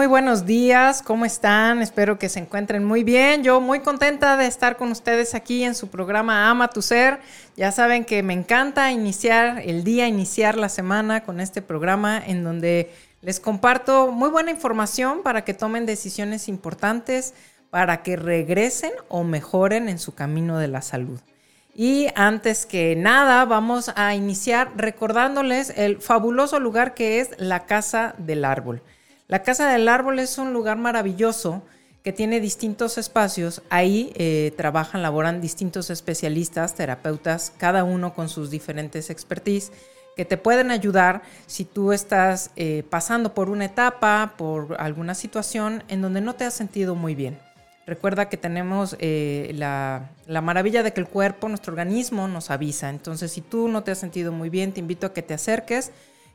Muy buenos días, ¿cómo están? Espero que se encuentren muy bien. Yo muy contenta de estar con ustedes aquí en su programa Ama tu Ser. Ya saben que me encanta iniciar el día, iniciar la semana con este programa en donde les comparto muy buena información para que tomen decisiones importantes, para que regresen o mejoren en su camino de la salud. Y antes que nada, vamos a iniciar recordándoles el fabuloso lugar que es la Casa del Árbol. La Casa del Árbol es un lugar maravilloso que tiene distintos espacios. Ahí eh, trabajan, laboran distintos especialistas, terapeutas, cada uno con sus diferentes expertise, que te pueden ayudar si tú estás eh, pasando por una etapa, por alguna situación en donde no te has sentido muy bien. Recuerda que tenemos eh, la, la maravilla de que el cuerpo, nuestro organismo, nos avisa. Entonces, si tú no te has sentido muy bien, te invito a que te acerques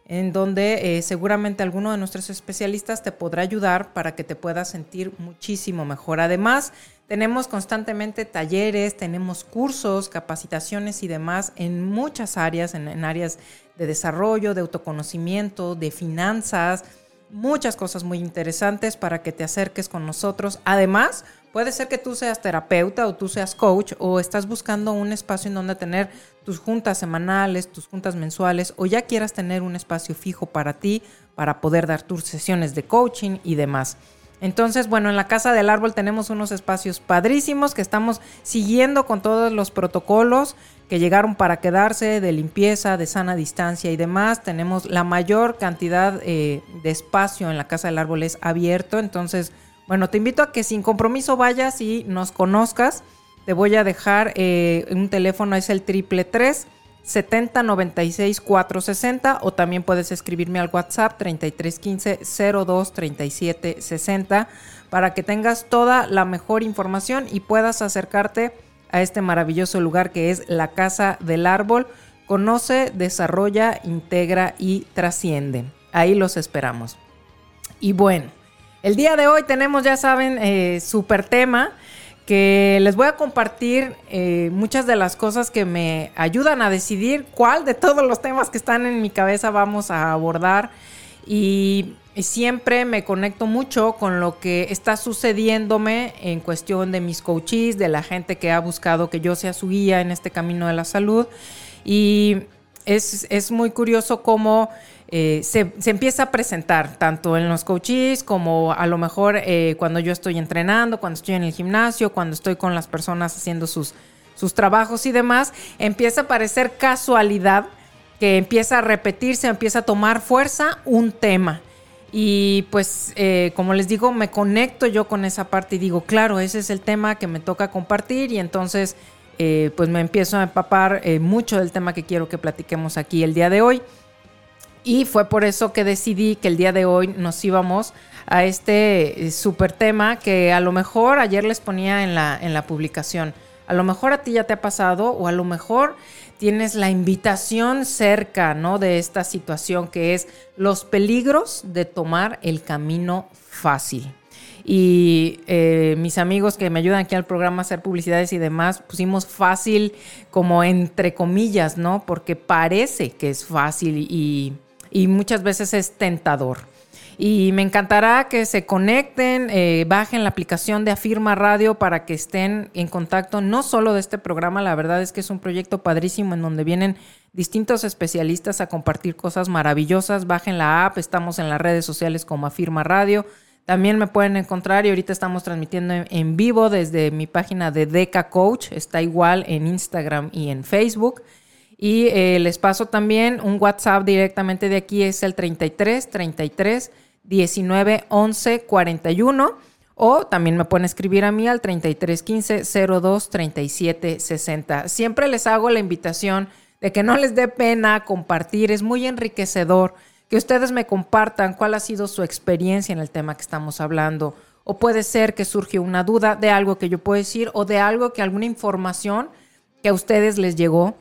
en donde eh, seguramente alguno de nuestros especialistas te podrá ayudar para que te puedas sentir muchísimo mejor. Además, tenemos constantemente talleres, tenemos cursos, capacitaciones y demás en muchas áreas, en, en áreas de desarrollo, de autoconocimiento, de finanzas, muchas cosas muy interesantes para que te acerques con nosotros. Además, Puede ser que tú seas terapeuta o tú seas coach o estás buscando un espacio en donde tener tus juntas semanales, tus juntas mensuales o ya quieras tener un espacio fijo para ti para poder dar tus sesiones de coaching y demás. Entonces, bueno, en la Casa del Árbol tenemos unos espacios padrísimos que estamos siguiendo con todos los protocolos que llegaron para quedarse de limpieza, de sana distancia y demás. Tenemos la mayor cantidad eh, de espacio en la Casa del Árbol es abierto, entonces bueno, te invito a que sin compromiso vayas y nos conozcas. Te voy a dejar eh, un teléfono, es el triple 3 70 96 460 o también puedes escribirme al WhatsApp 3315 02 37 60 para que tengas toda la mejor información y puedas acercarte a este maravilloso lugar que es la Casa del Árbol. Conoce, desarrolla, integra y trasciende. Ahí los esperamos. Y bueno, el día de hoy tenemos, ya saben, eh, súper tema que les voy a compartir eh, muchas de las cosas que me ayudan a decidir cuál de todos los temas que están en mi cabeza vamos a abordar. Y, siempre me conecto mucho con lo que está sucediéndome en cuestión de mis coaches, de la gente que ha buscado que yo sea su guía en este camino de la salud. Y es, es muy curioso cómo eh, se, empieza a presentar tanto en los coaches como a lo mejor eh, cuando yo estoy entrenando, cuando estoy en el gimnasio, cuando estoy con las personas haciendo sus, sus trabajos y demás, empieza a parecer casualidad que empieza a repetirse, empieza a tomar fuerza un tema. Y pues, eh, como les digo, me conecto yo con esa parte y digo, claro, ese es el tema que me toca compartir y entonces, pues me empiezo a empapar mucho del tema que quiero que platiquemos aquí el día de hoy. Y fue por eso que decidí que el día de hoy nos íbamos a este eh, super tema que a lo mejor ayer les ponía en la, en la publicación. A lo mejor a ti ya te ha pasado o a lo mejor tienes la invitación cerca, ¿no? De esta situación que es los peligros de tomar el camino fácil. Y eh, mis amigos que me ayudan aquí al programa a hacer publicidades y demás, pusimos fácil como entre comillas, ¿no? Porque parece que es fácil y y muchas veces es tentador. Y me encantará que se conecten, eh, bajen la aplicación de Afirma Radio para que estén en contacto no solo de este programa, la verdad es que es un proyecto padrísimo en donde vienen distintos especialistas a compartir cosas maravillosas. Bajen la app, estamos en las redes sociales como Afirma Radio. También me pueden encontrar y ahorita estamos transmitiendo en vivo desde mi página de Deca Coach, está igual en Instagram y en Facebook. Y eh, les paso también un WhatsApp directamente de aquí, es el 33 33 19 11 41. O también me pueden escribir a mí al 3315 02 37 60. Siempre les hago la invitación de que no les dé pena compartir, es muy enriquecedor que ustedes me compartan cuál ha sido su experiencia en el tema que estamos hablando. O puede ser que surge una duda de algo que yo puedo decir o de algo que alguna información que a ustedes les llegó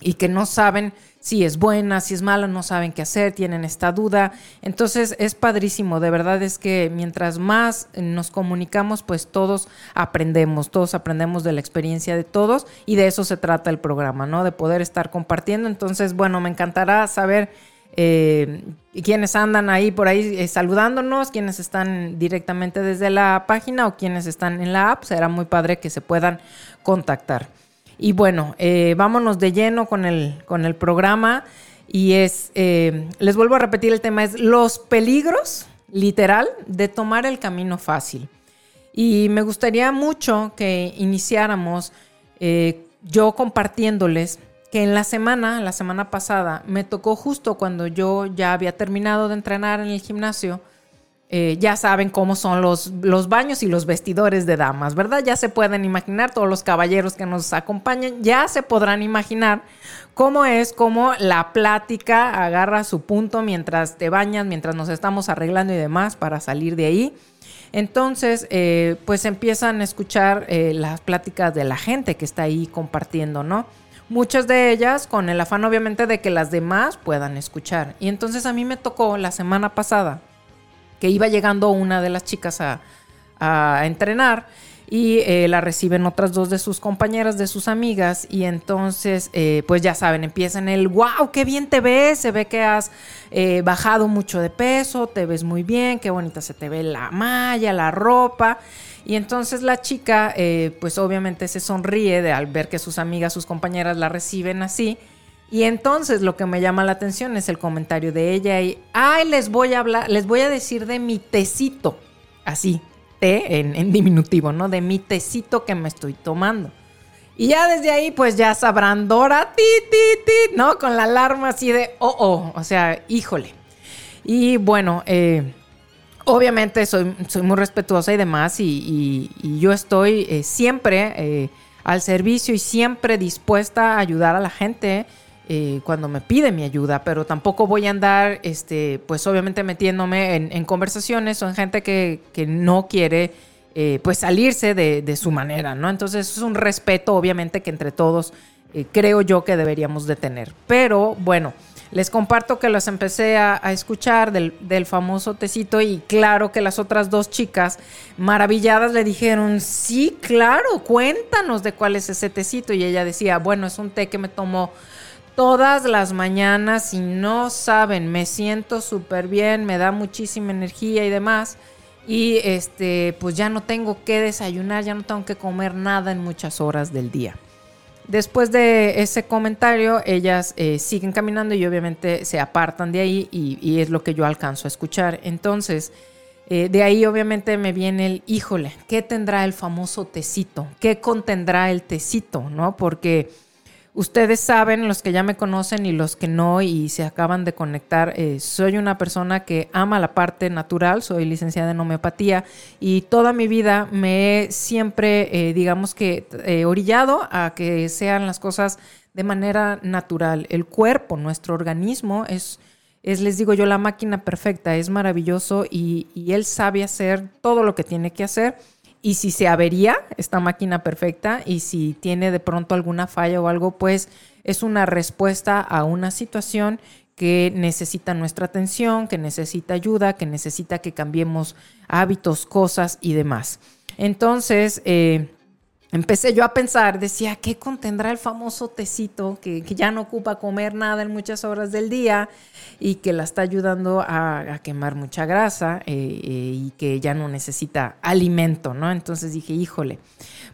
y que no saben si es buena, si es mala, no saben qué hacer, tienen esta duda. Entonces es padrísimo, de verdad es que mientras más nos comunicamos, pues todos aprendemos, todos aprendemos de la experiencia de todos y de eso se trata el programa, ¿no? De poder estar compartiendo. Entonces, bueno, me encantará saber eh, quienes andan ahí por ahí eh, saludándonos, quienes están directamente desde la página o quienes están en la app. Será muy padre que se puedan contactar. Y bueno, eh, vámonos de lleno con el, con el programa. Y es, eh, les vuelvo a repetir el tema, es los peligros, literal, de tomar el camino fácil. Y me gustaría mucho que iniciáramos eh, yo compartiéndoles que en la semana, la semana pasada, me tocó justo cuando yo ya había terminado de entrenar en el gimnasio, eh, ya saben cómo son los, los baños y los vestidores de damas, ¿verdad? Ya se pueden imaginar, todos los caballeros que nos acompañan, ya se podrán imaginar cómo es, cómo la plática agarra su punto mientras te bañas, mientras nos estamos arreglando y demás para salir de ahí. Entonces, eh, pues empiezan a escuchar eh, las pláticas de la gente que está ahí compartiendo, ¿no? Muchas de ellas con el afán obviamente de que las demás puedan escuchar. Y entonces a mí me tocó la semana pasada que iba llegando una de las chicas a, entrenar y eh, la reciben otras dos de sus compañeras, de sus amigas, y entonces, eh, pues ya saben, empiezan el, wow, qué bien te ves, se ve que has eh, bajado mucho de peso, te ves muy bien, qué bonita se te ve la malla, la ropa. Y entonces la chica, pues obviamente se sonríe de al ver que sus amigas, sus compañeras la reciben así. Y entonces lo que me llama la atención es el comentario de ella y, ay, les voy a hablar, les voy a decir de mi tecito, así, té en, diminutivo, ¿no? De mi tecito que me estoy tomando. Y ya desde ahí, pues ya sabrán Dora, ti, ti, ti, ¿no? Con la alarma así de, oh, oh, o sea, híjole. Y bueno, eh, obviamente soy, soy, muy respetuosa y demás, y, yo estoy eh, siempre eh, al servicio y siempre dispuesta a ayudar a la gente. Eh, cuando me pide mi ayuda, pero tampoco voy a andar, este, pues obviamente metiéndome en, conversaciones o en gente que, no quiere, eh, pues salirse de, su manera, ¿no? Entonces es un respeto, obviamente, que entre todos eh, creo yo que deberíamos de tener. Pero bueno, les comparto que los empecé a, escuchar del, del, famoso tecito y claro que las otras dos chicas maravilladas le dijeron, sí, claro, cuéntanos de cuál es ese tecito. Y ella decía, bueno, es un té que me tomó todas las mañanas y no saben, me siento súper bien, me da muchísima energía y demás. Y este, pues ya no tengo que desayunar, ya no tengo que comer nada en muchas horas del día. Después de ese comentario, ellas eh, siguen caminando y obviamente se apartan de ahí y, es lo que yo alcanzo a escuchar. Entonces, eh, de ahí obviamente me viene el, híjole, ¿qué tendrá el famoso tecito? ¿Qué contendrá el tecito? ¿No? Porque Ustedes saben, los que ya me conocen y los que no y se acaban de conectar, eh, soy una persona que ama la parte natural, soy licenciada en homeopatía y toda mi vida me he siempre, eh, digamos que, eh, orillado a que sean las cosas de manera natural. El cuerpo, nuestro organismo es, es les digo yo, la máquina perfecta, es maravilloso y, y él sabe hacer todo lo que tiene que hacer y si se avería esta máquina perfecta y si tiene de pronto alguna falla o algo, pues es una respuesta a una situación que necesita nuestra atención, que necesita ayuda, que necesita que cambiemos hábitos, cosas y demás. Entonces, eh, empecé yo a pensar, decía, ¿qué contendrá el famoso tecito que, ya no ocupa comer nada en muchas horas del día y que la está ayudando a, quemar mucha grasa eh, eh, y que ya no necesita alimento, ¿no? Entonces dije, híjole,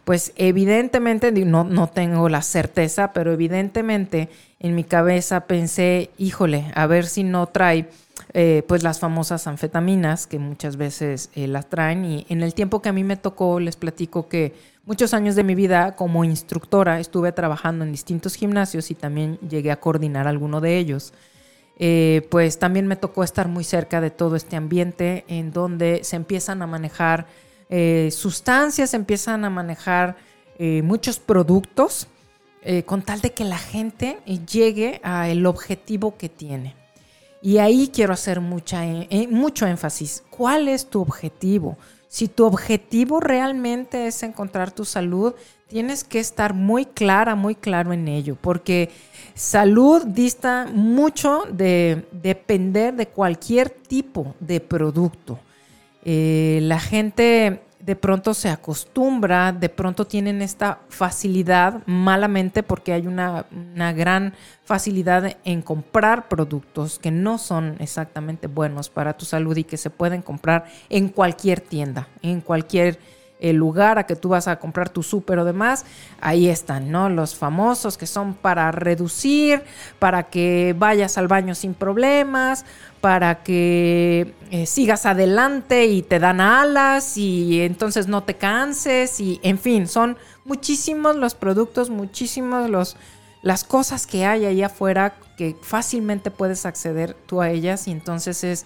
pues evidentemente, no, no tengo la certeza, pero evidentemente en mi cabeza pensé, híjole, a ver si no trae... Eh, pues las famosas anfetaminas que muchas veces las traen y en el tiempo que a mí me tocó les platico que Muchos años de mi vida como instructora estuve trabajando en distintos gimnasios y también llegué a coordinar alguno de ellos. Eh, pues también me tocó estar muy cerca de todo este ambiente en donde se empiezan a manejar eh, sustancias, empiezan a manejar eh, muchos productos con tal de que la gente llegue al objetivo que tiene. Y ahí quiero hacer mucha, mucho énfasis. ¿Cuál es tu objetivo? Si tu objetivo realmente es encontrar tu salud, tienes que estar muy clara, muy claro en ello, porque salud dista mucho de depender de cualquier tipo de producto. Eh, la gente de pronto se acostumbra, de pronto tienen esta facilidad malamente porque hay una, una, gran facilidad en comprar productos que no son exactamente buenos para tu salud y que se pueden comprar en cualquier tienda, en cualquier el lugar a que tú vas a comprar tu súper o demás, ahí están, ¿no? Los famosos que son para reducir, para que vayas al baño sin problemas, para que eh, sigas adelante y te dan alas y entonces no te canses y en fin, son muchísimos los productos, muchísimos los las cosas que hay ahí afuera que fácilmente puedes acceder tú a ellas y entonces es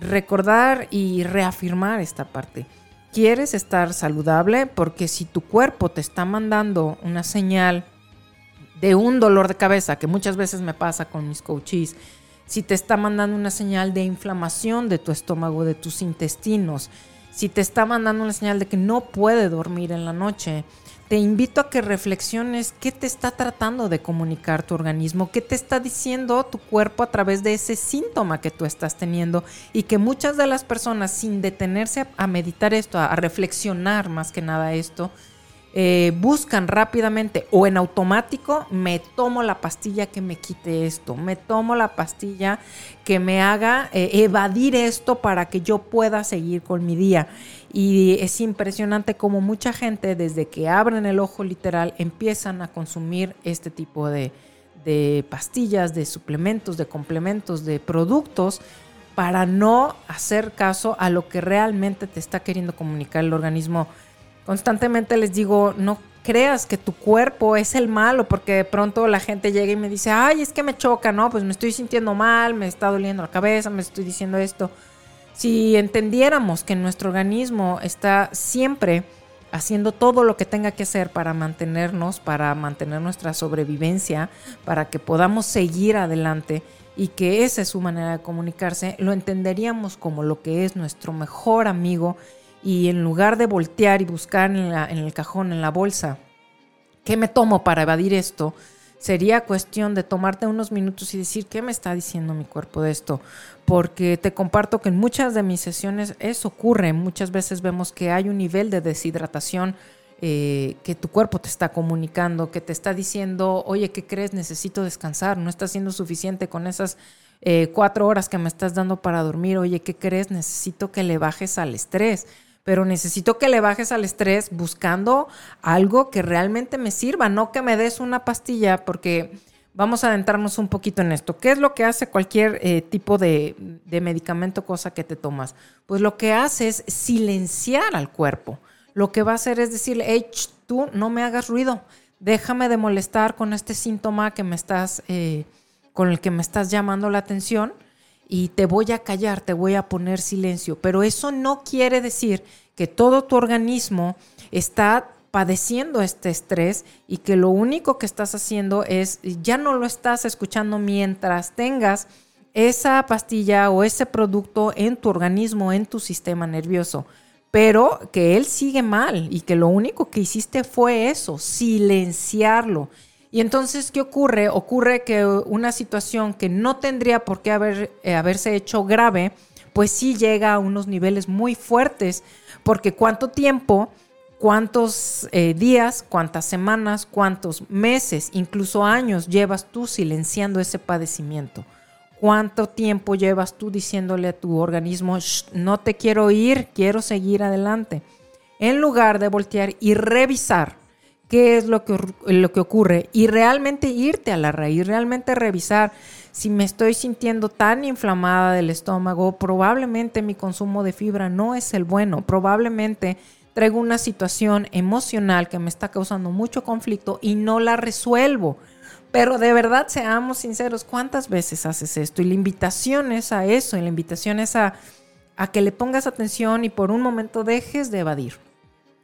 recordar y reafirmar esta parte quieres estar saludable, porque si tu cuerpo te está mandando una señal de un dolor de cabeza, que muchas veces me pasa con mis coaches, si te está mandando una señal de inflamación de tu estómago, de tus intestinos, si te está mandando una señal de que no puede dormir en la noche, te invito a que reflexiones qué te está tratando de comunicar tu organismo, qué te está diciendo tu cuerpo a través de ese síntoma que tú estás teniendo y que muchas de las personas sin detenerse a, meditar esto, a reflexionar más que nada esto, eh, buscan rápidamente o en automático, me tomo la pastilla que me quite esto, me tomo la pastilla que me haga eh, evadir esto para que yo pueda seguir con mi día. Y es impresionante como mucha gente desde que abren el ojo literal empiezan a consumir este tipo de, de pastillas, de suplementos, de complementos, de productos para no hacer caso a lo que realmente te está queriendo comunicar el organismo constantemente les digo, no creas que tu cuerpo es el malo, porque de pronto la gente llega y me dice, ay, es que me choca, ¿no? Pues me estoy sintiendo mal, me está doliendo la cabeza, me estoy diciendo esto. Si entendiéramos que nuestro organismo está siempre haciendo todo lo que tenga que hacer para mantenernos, para mantener nuestra sobrevivencia, para que podamos seguir adelante y que esa es su manera de comunicarse, lo entenderíamos como lo que es nuestro mejor amigo y en lugar de voltear y buscar en, el cajón, en la bolsa, ¿qué me tomo para evadir esto? Sería cuestión de tomarte unos minutos y decir, ¿qué me está diciendo mi cuerpo de esto? Porque te comparto que en muchas de mis sesiones eso ocurre. Muchas veces vemos que hay un nivel de deshidratación eh, que tu cuerpo te está comunicando, que te está diciendo, oye, ¿qué crees? Necesito descansar, no está siendo suficiente con esas eh, cuatro horas que me estás dando para dormir, oye, ¿qué crees? Necesito que le bajes al estrés pero necesito que le bajes al estrés buscando algo que realmente me sirva, no que me des una pastilla, porque vamos a adentrarnos un poquito en esto. ¿Qué es lo que hace cualquier eh, tipo de, medicamento, cosa que te tomas? Pues lo que hace es silenciar al cuerpo. Lo que va a hacer es decirle, hey, tú no me hagas ruido, déjame de molestar con este síntoma que me estás, eh, con el que me estás llamando la atención y te voy a callar, te voy a poner silencio. Pero eso no quiere decir que todo tu organismo está padeciendo este estrés y que lo único que estás haciendo es, ya no lo estás escuchando mientras tengas esa pastilla o ese producto en tu organismo, en tu sistema nervioso. Pero que él sigue mal y que lo único que hiciste fue eso, silenciarlo. Y entonces, ¿qué ocurre? Ocurre que una situación que no tendría por qué eh, haberse hecho grave, pues sí llega a unos niveles muy fuertes, porque cuánto tiempo, cuántos eh, días, cuántas semanas, cuántos meses, incluso años llevas tú silenciando ese padecimiento. ¿Cuánto tiempo llevas tú diciéndole a tu organismo, no te quiero ir, quiero seguir adelante? En lugar de voltear y revisar qué es lo que, lo que ocurre y realmente irte a la raíz, realmente revisar si me estoy sintiendo tan inflamada del estómago, probablemente mi consumo de fibra no es el bueno, probablemente traigo una situación emocional que me está causando mucho conflicto y no la resuelvo. Pero de verdad, seamos sinceros, ¿cuántas veces haces esto? Y la invitación es a eso, y la invitación es a a que le pongas atención y por un momento dejes de evadir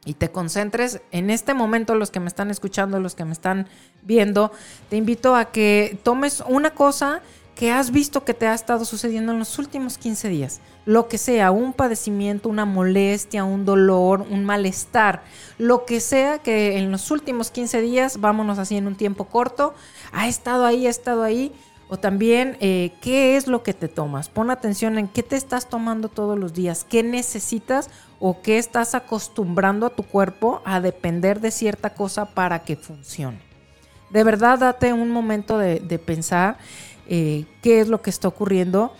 y te concentres en este momento, los que me están escuchando, los que me están viendo, te invito a que tomes una cosa que has visto que te ha estado sucediendo en los últimos 15 días. Lo que sea, un padecimiento, una molestia, un dolor, un malestar, lo que sea que en los últimos 15 días, vámonos así en un tiempo corto, ha estado ahí, ha estado ahí. O también, eh, ¿qué es lo que te tomas? Pon atención en qué te estás tomando todos los días, qué necesitas o qué estás acostumbrando a tu cuerpo a depender de cierta cosa para que funcione. De verdad, date un momento de, pensar eh, qué es lo que está ocurriendo.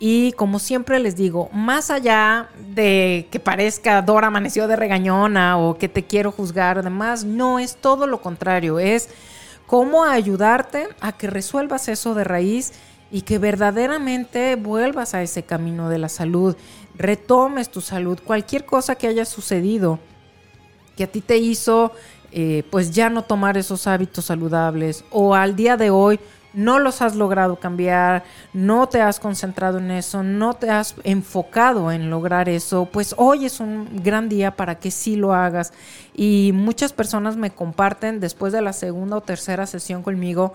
Y como siempre les digo, más allá de que parezca Dora amaneció de regañona o que te quiero juzgar, además, no es todo lo contrario, es cómo ayudarte a que resuelvas eso de raíz y que verdaderamente vuelvas a ese camino de la salud retomes tu salud, cualquier cosa que haya sucedido que a ti te hizo eh, pues ya no tomar esos hábitos saludables o al día de hoy no los has logrado cambiar, no te has concentrado en eso, no te has enfocado en lograr eso, pues hoy es un gran día para que sí lo hagas. Y muchas personas me comparten después de la segunda o tercera sesión conmigo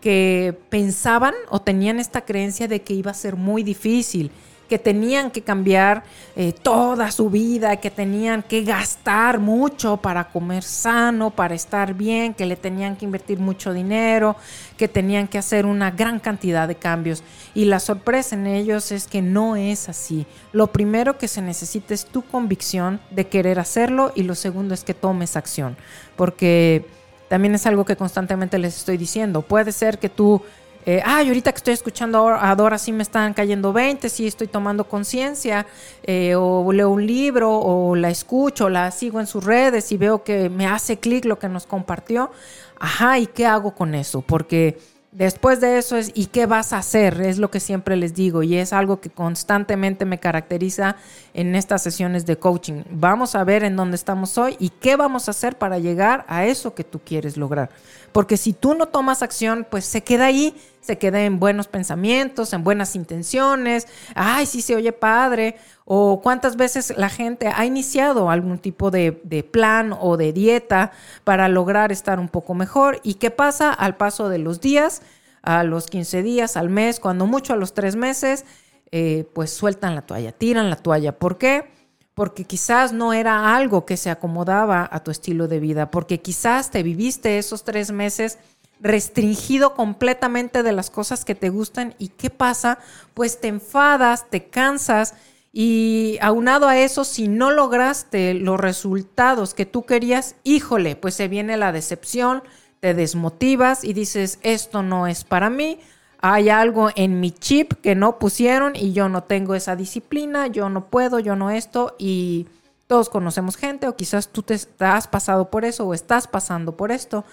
que pensaban o tenían esta creencia de que iba a ser muy difícil que tenían que cambiar eh, toda su vida, que tenían que gastar mucho para comer sano, para estar bien, que le tenían que invertir mucho dinero, que tenían que hacer una gran cantidad de cambios. Y la sorpresa en ellos es que no es así. Lo primero que se necesita es tu convicción de querer hacerlo y lo segundo es que tomes acción, porque también es algo que constantemente les estoy diciendo. Puede ser que tú eh, ay, ahorita que estoy escuchando a Dora sí me están cayendo 20, sí estoy tomando conciencia, eh, o leo un libro, o la escucho, la sigo en sus redes y veo que me hace clic lo que nos compartió. Ajá, ¿y qué hago con eso? Porque después de eso es, ¿y qué vas a hacer? Es lo que siempre les digo y es algo que constantemente me caracteriza en estas sesiones de coaching. Vamos a ver en dónde estamos hoy y qué vamos a hacer para llegar a eso que tú quieres lograr. Porque si tú no tomas acción, pues se queda ahí, se queda en buenos pensamientos, en buenas intenciones, ay, sí se oye padre, o cuántas veces la gente ha iniciado algún tipo de, plan o de dieta para lograr estar un poco mejor. ¿Y qué pasa al paso de los días? A los 15 días, al mes, cuando mucho a los tres meses, eh, pues sueltan la toalla, tiran la toalla. ¿Por qué? porque quizás no era algo que se acomodaba a tu estilo de vida, porque quizás te viviste esos tres meses restringido completamente de las cosas que te gustan y qué pasa, pues te enfadas, te cansas y aunado a eso, si no lograste los resultados que tú querías, híjole, pues se viene la decepción, te desmotivas y dices, esto no es para mí, hay algo en mi chip que no pusieron y yo no tengo esa disciplina, yo no puedo, yo no esto y todos conocemos gente o quizás tú te has pasado por eso o estás pasando por esto.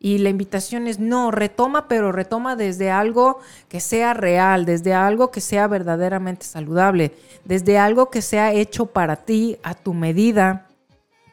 Y la invitación es no, retoma, pero retoma desde algo que sea real, desde algo que sea verdaderamente saludable, desde algo que sea hecho para ti, a tu medida,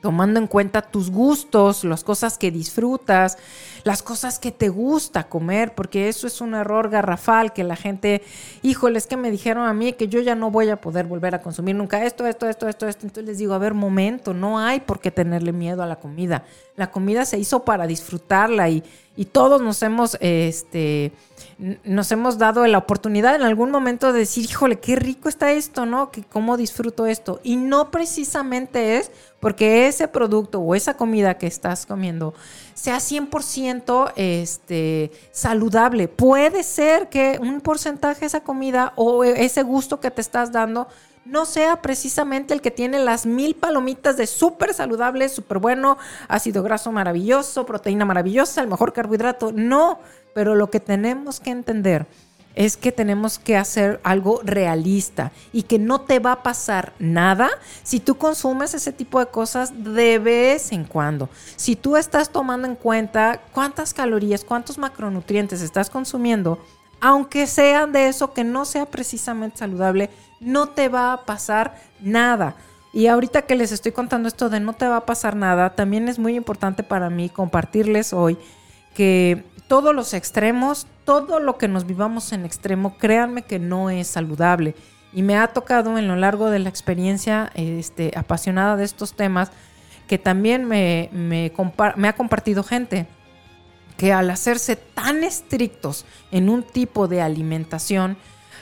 tomando en cuenta tus gustos, las cosas que disfrutas, las cosas que te gusta comer, porque eso es un error garrafal que la gente, híjole, es que me dijeron a mí que yo ya no voy a poder volver a consumir nunca esto, esto, esto, esto, esto. Entonces les digo, a ver, momento, no hay por qué tenerle miedo a la comida. La comida se hizo para disfrutarla y, y todos nos hemos, este, nos hemos dado la oportunidad en algún momento de decir, híjole, qué rico está esto, ¿no? Que cómo disfruto esto. Y no precisamente es porque ese producto o esa comida que estás comiendo sea 100% este, saludable. Puede ser que un porcentaje de esa comida o ese gusto que te estás dando no sea precisamente el que tiene las mil palomitas de súper saludable, súper bueno, ácido graso maravilloso, proteína maravillosa, el mejor carbohidrato. No, pero lo que tenemos que entender es que tenemos que hacer algo realista y que no te va a pasar nada si tú consumes ese tipo de cosas de vez en cuando. Si tú estás tomando en cuenta cuántas calorías, cuántos macronutrientes estás consumiendo, aunque sean de eso que no sea precisamente saludable, no te va a pasar nada. Y ahorita que les estoy contando esto de no te va a pasar nada, también es muy importante para mí compartirles hoy que todos los extremos, todo lo que nos vivamos en extremo, créanme que no es saludable. Y me ha tocado en lo largo de la experiencia este, apasionada de estos temas que también me, me, ha compartido gente que al hacerse tan estrictos en un tipo de alimentación,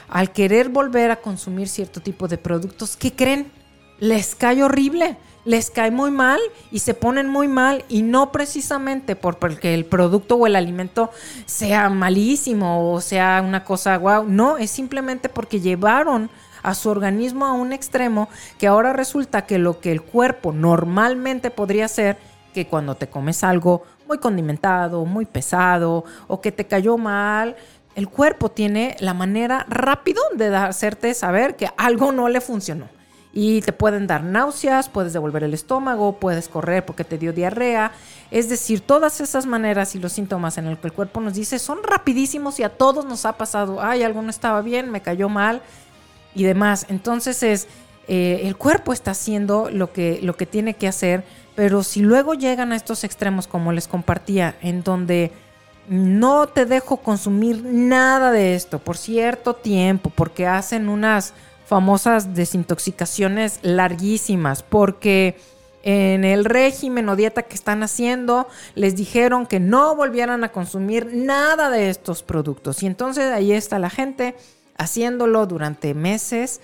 al querer volver a consumir cierto tipo de productos, ¿qué creen? Les cae horrible, les cae muy mal y se ponen muy mal y no precisamente porque el producto o el alimento sea malísimo o sea una cosa guau, no, es simplemente porque llevaron a su organismo a un extremo que ahora resulta que lo que el cuerpo normalmente podría hacer, que cuando te comes algo muy condimentado, muy pesado o que te cayó mal, el cuerpo tiene la manera rápido de hacerte saber que algo no le funcionó. Y te pueden dar náuseas, puedes devolver el estómago, puedes correr porque te dio diarrea. Es decir, todas esas maneras y los síntomas en el que el cuerpo nos dice son rapidísimos y a todos nos ha pasado, ay, algo no estaba bien, me cayó mal y demás. Entonces es, eh, el cuerpo está haciendo lo que, lo que tiene que hacer, pero si luego llegan a estos extremos, como les compartía, en donde no te dejo consumir nada de esto por cierto tiempo, porque hacen unas famosas desintoxicaciones larguísimas, porque en el régimen o dieta que están haciendo les dijeron que no volvieran a consumir nada de estos productos. Y entonces ahí está la gente haciéndolo durante meses.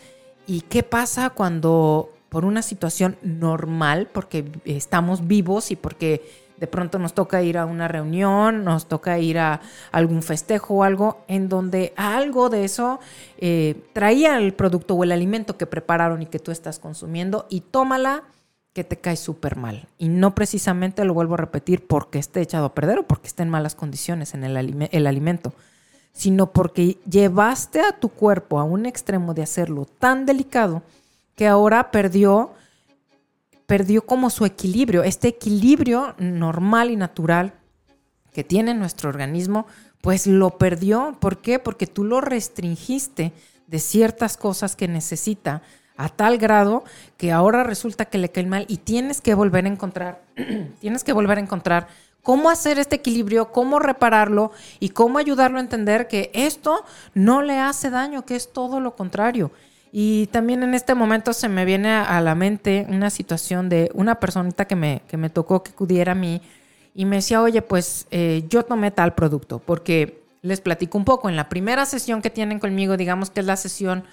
¿Y qué pasa cuando por una situación normal, porque estamos vivos y porque de pronto nos toca ir a una reunión, nos toca ir a algún festejo o algo en donde algo de eso eh, traía el producto o el alimento que prepararon y que tú estás consumiendo y tómala que te cae súper mal. Y no precisamente lo vuelvo a repetir porque esté echado a perder o porque esté en malas condiciones en el, el alimento sino porque llevaste a tu cuerpo a un extremo de hacerlo tan delicado que ahora perdió perdió como su equilibrio, este equilibrio normal y natural que tiene nuestro organismo, pues lo perdió. ¿Por qué? Porque tú lo restringiste de ciertas cosas que necesita a tal grado que ahora resulta que le cae mal y tienes que volver a encontrar, tienes que volver a encontrar cómo hacer este equilibrio, cómo repararlo y cómo ayudarlo a entender que esto no le hace daño, que es todo lo contrario. Y también en este momento se me viene a la mente una situación de una personita que me, que me tocó que acudiera a mí y me decía, oye, pues eh, yo tomé tal producto, porque les platico un poco, en la primera sesión que tienen conmigo, digamos que es la sesión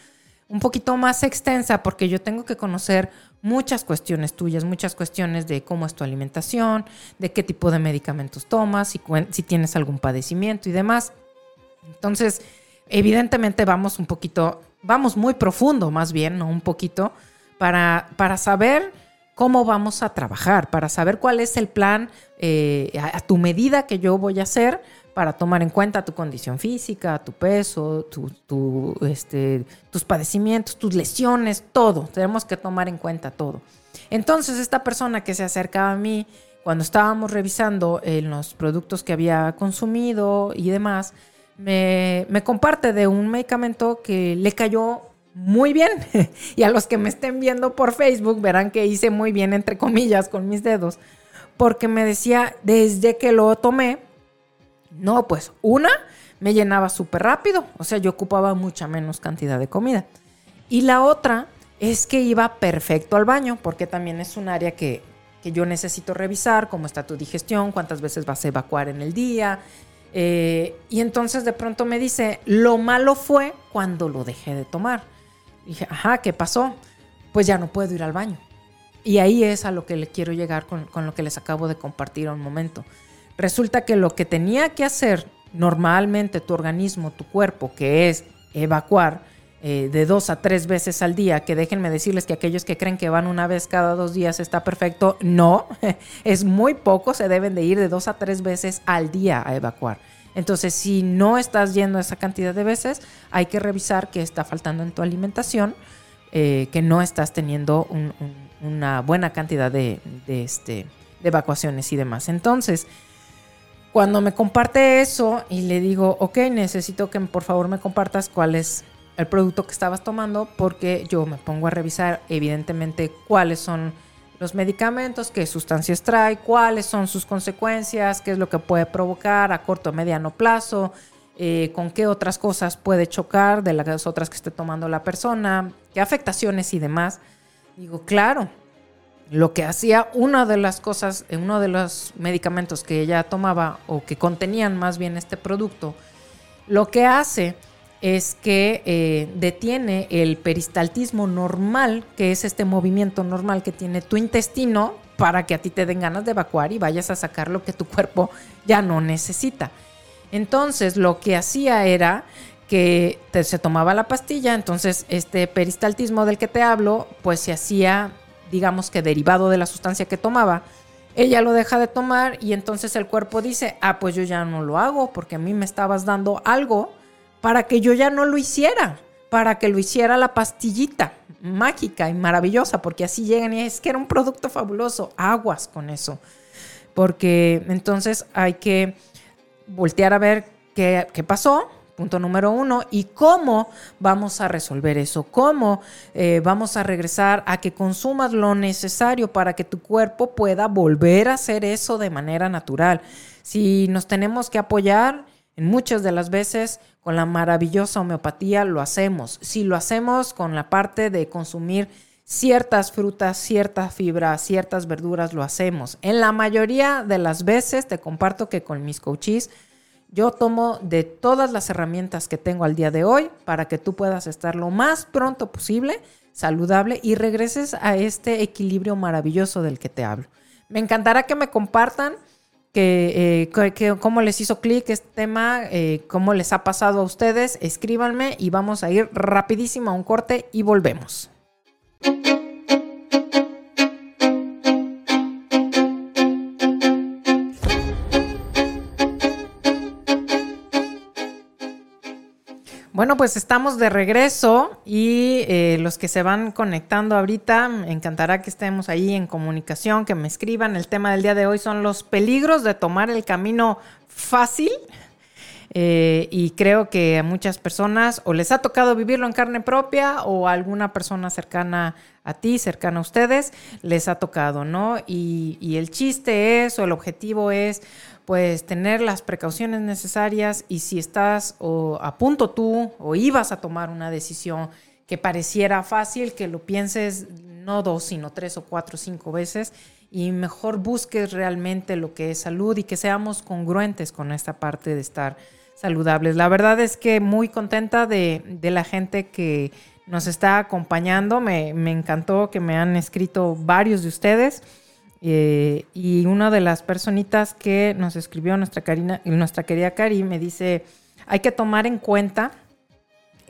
un poquito más extensa porque yo tengo que conocer muchas cuestiones tuyas, muchas cuestiones de cómo es tu alimentación, de qué tipo de medicamentos tomas, si, si tienes algún padecimiento y demás. Entonces, evidentemente vamos un poquito, vamos muy profundo más bien, ¿no? Un poquito, para, para saber cómo vamos a trabajar, para saber cuál es el plan eh, a, tu medida que yo voy a hacer para tomar en cuenta tu condición física, tu peso, tu, este, tus padecimientos, tus lesiones, todo. Tenemos que tomar en cuenta todo. Entonces, esta persona que se acercaba a mí cuando estábamos revisando eh, los productos que había consumido y demás, me, comparte de un medicamento que le cayó muy bien. y a los que me estén viendo por Facebook verán que hice muy bien, entre comillas, con mis dedos. Porque me decía, desde que lo tomé, no, pues una, me llenaba súper rápido, o sea, yo ocupaba mucha menos cantidad de comida. Y la otra es que iba perfecto al baño, porque también es un área que, que yo necesito revisar, cómo está tu digestión, cuántas veces vas a evacuar en el día. Eh, y entonces de pronto me dice, lo malo fue cuando lo dejé de tomar. dije, ajá, ¿qué pasó? Pues ya no puedo ir al baño. Y ahí es a lo que le quiero llegar con, con lo que les acabo de compartir a un momento. Resulta que lo que tenía que hacer normalmente tu organismo, tu cuerpo, que es evacuar eh, de dos a tres veces al día, que déjenme decirles que aquellos que creen que van una vez cada dos días está perfecto, no, es muy poco, se deben de ir de dos a tres veces al día a evacuar. Entonces, si no estás yendo esa cantidad de veces, hay que revisar qué está faltando en tu alimentación, eh, que no estás teniendo una buena cantidad de, este, evacuaciones y demás. Entonces, cuando me comparte eso y le digo, ok, necesito que por favor me compartas cuál es el producto que estabas tomando, porque yo me pongo a revisar evidentemente cuáles son los medicamentos, qué sustancias trae, cuáles son sus consecuencias, qué es lo que puede provocar a corto o mediano plazo, eh, con qué otras cosas puede chocar de las otras que esté tomando la persona, qué afectaciones y demás. Digo, claro, lo que hacía una de las cosas, uno de los medicamentos que ella tomaba o que contenían más bien este producto, lo que hace es que eh, detiene el peristaltismo normal, que es este movimiento normal que tiene tu intestino para que a ti te den ganas de evacuar y vayas a sacar lo que tu cuerpo ya no necesita. Entonces lo que hacía era que se tomaba la pastilla, entonces este peristaltismo del que te hablo, pues se hacía, digamos que derivado de la sustancia que tomaba. Ella lo deja de tomar y entonces el cuerpo dice, ah, pues yo ya no lo hago porque a mí me estabas dando algo para que yo ya no lo hiciera, para que lo hiciera la pastillita mágica y maravillosa, porque así llegan y es que era un producto fabuloso, aguas con eso, porque entonces hay que voltear a ver qué, qué pasó, punto número uno, y cómo vamos a resolver eso, cómo eh, vamos a regresar a que consumas lo necesario para que tu cuerpo pueda volver a hacer eso de manera natural. Si nos tenemos que apoyar, en muchas de las veces con la maravillosa homeopatía lo hacemos. Si lo hacemos con la parte de consumir ciertas frutas, ciertas fibras, ciertas verduras, lo hacemos. En la mayoría de las veces te comparto que con mis coaches yo tomo de todas las herramientas que tengo al día de hoy para que tú puedas estar lo más pronto posible saludable y regreses a este equilibrio maravilloso del que te hablo. Me encantará que me compartan que, eh, cómo les hizo clic este tema, eh, cómo les ha pasado a ustedes, escríbanme y vamos a ir rapidísimo a un corte y volvemos. Bueno, pues estamos de regreso y eh, los que se van conectando ahorita, me encantará que estemos ahí en comunicación, que me escriban. El tema del día de hoy son los peligros de tomar el camino fácil. Eh, y creo que a muchas personas o les ha tocado vivirlo en carne propia o a alguna persona cercana a ti, cercana a ustedes, les ha tocado, ¿no? Y, y el chiste es o el objetivo es pues tener las precauciones necesarias y si estás o a punto tú o ibas a tomar una decisión que pareciera fácil, que lo pienses no dos, sino tres o cuatro o cinco veces y mejor busques realmente lo que es salud y que seamos congruentes con esta parte de estar saludables. La verdad es que muy contenta de, la gente que nos está acompañando. Me encantó que me han escrito varios de ustedes. Eh, y una de las personitas que nos escribió nuestra, Karina, nuestra querida Cari me dice, hay que tomar en cuenta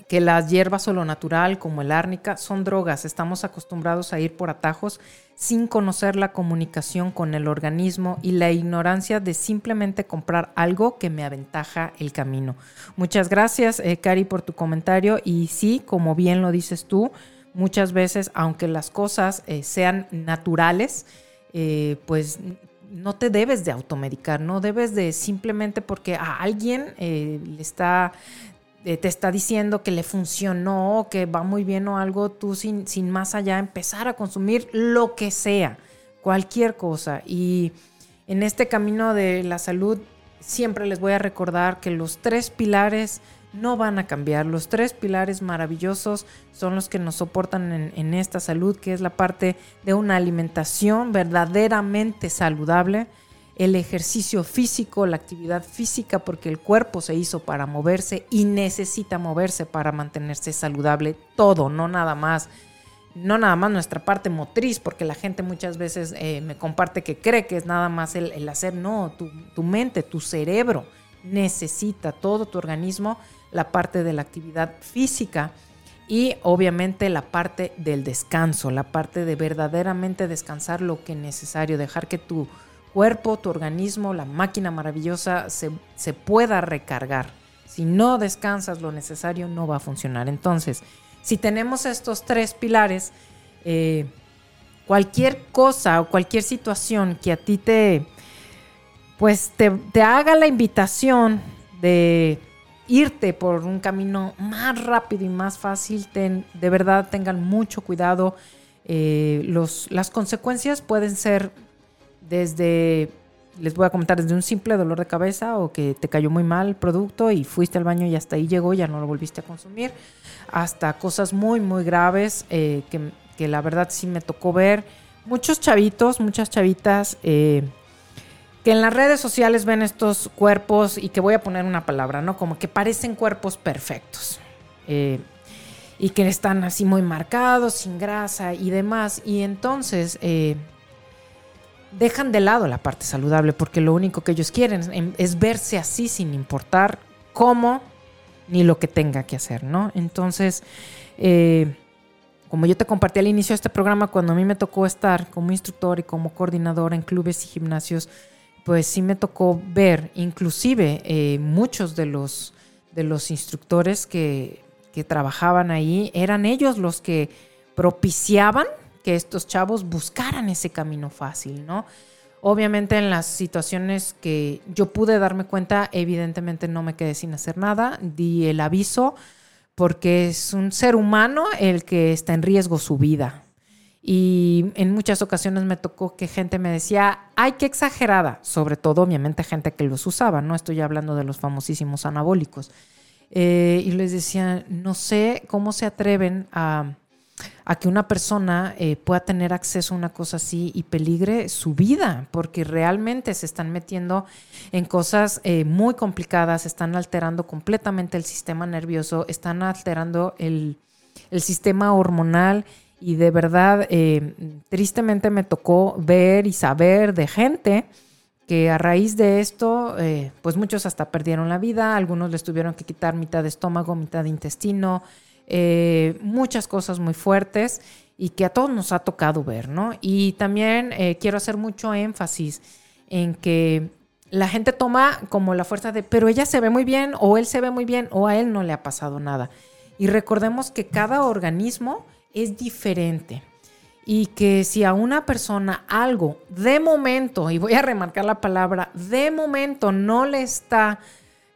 que las hierbas solo natural como el árnica son drogas. Estamos acostumbrados a ir por atajos sin conocer la comunicación con el organismo y la ignorancia de simplemente comprar algo que me aventaja el camino. Muchas gracias, eh, Cari, por tu comentario. Y sí, como bien lo dices tú, muchas veces, aunque las cosas eh, sean naturales, eh, pues no te debes de automedicar, no debes de simplemente porque a alguien eh, le está, eh, te está diciendo que le funcionó, que va muy bien o algo, tú sin, sin más allá empezar a consumir lo que sea, cualquier cosa. Y en este camino de la salud siempre les voy a recordar que los tres pilares no van a cambiar. Los tres pilares maravillosos son los que nos soportan en, esta salud, que es la parte de una alimentación verdaderamente saludable, el ejercicio físico, la actividad física, porque el cuerpo se hizo para moverse y necesita moverse para mantenerse saludable. Todo, no nada más. No nada más nuestra parte motriz, porque la gente muchas veces eh, me comparte que cree que es nada más el, hacer, no, tu mente, tu cerebro necesita todo tu organismo la parte de la actividad física y obviamente la parte del descanso, la parte de verdaderamente descansar lo que es necesario, dejar que tu cuerpo, tu organismo, la máquina maravillosa se, pueda recargar. Si no descansas lo necesario, no va a funcionar. Entonces, si tenemos estos tres pilares, eh, cualquier cosa o cualquier situación que a ti te, pues te, te haga la invitación de irte por un camino más rápido y más fácil, de verdad tengan mucho cuidado. Eh, las consecuencias pueden ser desde les voy a comentar desde un simple dolor de cabeza o que te cayó muy mal el producto y fuiste al baño y hasta ahí llegó, ya no lo volviste a consumir, hasta cosas muy, muy graves eh, que, la verdad sí me tocó ver. Muchos chavitos, muchas chavitas eh, que en las redes sociales ven estos cuerpos y que voy a poner una palabra, ¿no? Como que parecen cuerpos perfectos. Eh, y que están así muy marcados, sin grasa y demás. Y entonces dejan de lado la parte saludable porque lo único que ellos quieren es verse así sin importar cómo ni lo que tenga que hacer, ¿no? Entonces, eh, como yo te compartí al inicio de este programa, cuando a mí me tocó estar como instructor y como coordinadora en clubes y gimnasios, pues sí me tocó ver, inclusive eh, muchos de los, de los instructores que, que trabajaban ahí, eran ellos los que propiciaban que estos chavos buscaran ese camino fácil, ¿no? Obviamente en las situaciones que yo pude darme cuenta, evidentemente no me quedé sin hacer nada, di el aviso porque es un ser humano el que está en riesgo su vida. Y en muchas ocasiones me tocó que gente me decía, ay, qué exagerada, sobre todo obviamente gente que los usaba, no estoy hablando de los famosísimos anabólicos. Eh, y les decía, no sé cómo se atreven a que una persona eh, pueda tener acceso a una cosa así y peligre su vida, porque realmente se están metiendo en cosas eh, muy complicadas, están alterando completamente el sistema nervioso, están alterando el, sistema hormonal y de verdad, eh, tristemente me tocó ver y saber de gente que a raíz de esto, pues muchos hasta perdieron la vida, algunos les tuvieron que quitar mitad de estómago, mitad de intestino, eh, muchas cosas muy fuertes y que a todos nos ha tocado ver, ¿no? Y también eh, quiero hacer mucho énfasis en que la gente toma como la fuerza de, pero ella se ve muy bien o él se ve muy bien o a él no le ha pasado nada. Y recordemos que cada organismo es diferente y que si a una persona algo de momento, y voy a remarcar la palabra, de momento no le está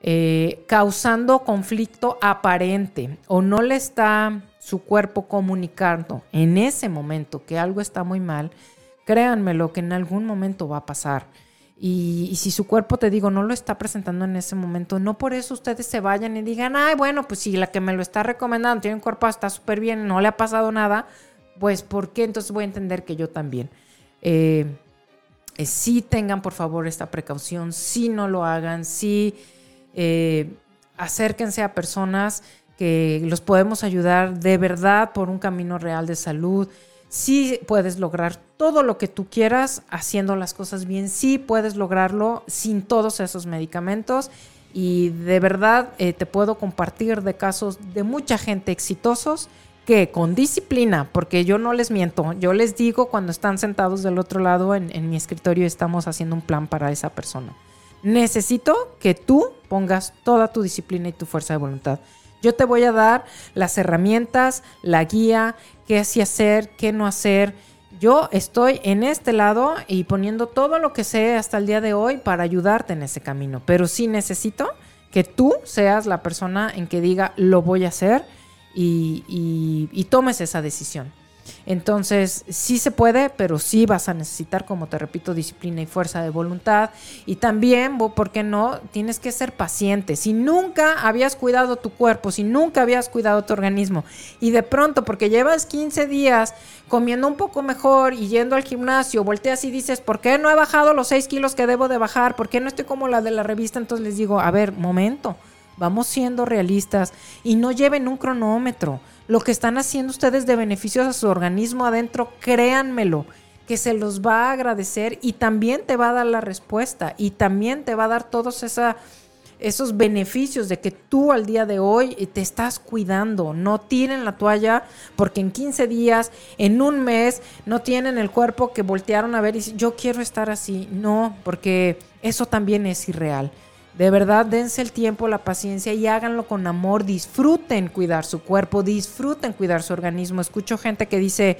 eh, causando conflicto aparente o no le está su cuerpo comunicando en ese momento que algo está muy mal, créanmelo que en algún momento va a pasar. Y, si su cuerpo, te digo, no lo está presentando en ese momento, no por eso ustedes se vayan y digan, ay, bueno, pues si la que me lo está recomendando tiene un cuerpo, está súper bien, no le ha pasado nada, pues ¿por qué? Entonces voy a entender que yo también. Eh, eh, sí tengan por favor esta precaución, sí no lo hagan, sí eh, acérquense a personas que los podemos ayudar de verdad por un camino real de salud. Sí puedes lograr todo lo que tú quieras haciendo las cosas bien, sí puedes lograrlo sin todos esos medicamentos y de verdad eh, te puedo compartir de casos de mucha gente exitosos que con disciplina, porque yo no les miento, yo les digo cuando están sentados del otro lado en, en mi escritorio estamos haciendo un plan para esa persona. Necesito que tú pongas toda tu disciplina y tu fuerza de voluntad. Yo te voy a dar las herramientas, la guía, qué así hacer, qué no hacer. Yo estoy en este lado y poniendo todo lo que sé hasta el día de hoy para ayudarte en ese camino. Pero sí necesito que tú seas la persona en que diga lo voy a hacer y, y tomes esa decisión. Entonces, sí se puede, pero sí vas a necesitar, como te repito, disciplina y fuerza de voluntad. Y también, ¿por qué no? Tienes que ser paciente. Si nunca habías cuidado tu cuerpo, si nunca habías cuidado tu organismo, y de pronto, porque llevas 15 días comiendo un poco mejor y yendo al gimnasio, volteas y dices, ¿por qué no he bajado los 6 kilos que debo de bajar? ¿Por qué no estoy como la de la revista? Entonces les digo, a ver, momento, vamos siendo realistas y no lleven un cronómetro lo que están haciendo ustedes de beneficios a su organismo adentro, créanmelo, que se los va a agradecer y también te va a dar la respuesta y también te va a dar todos esos beneficios de que tú al día de hoy te estás cuidando. No tiren la toalla porque en 15 días, en un mes, no tienen el cuerpo que voltearon a ver y dicen, yo quiero estar así. No, porque eso también es irreal. De verdad, dense el tiempo, la paciencia y háganlo con amor. Disfruten cuidar su cuerpo, disfruten cuidar su organismo. Escucho gente que dice,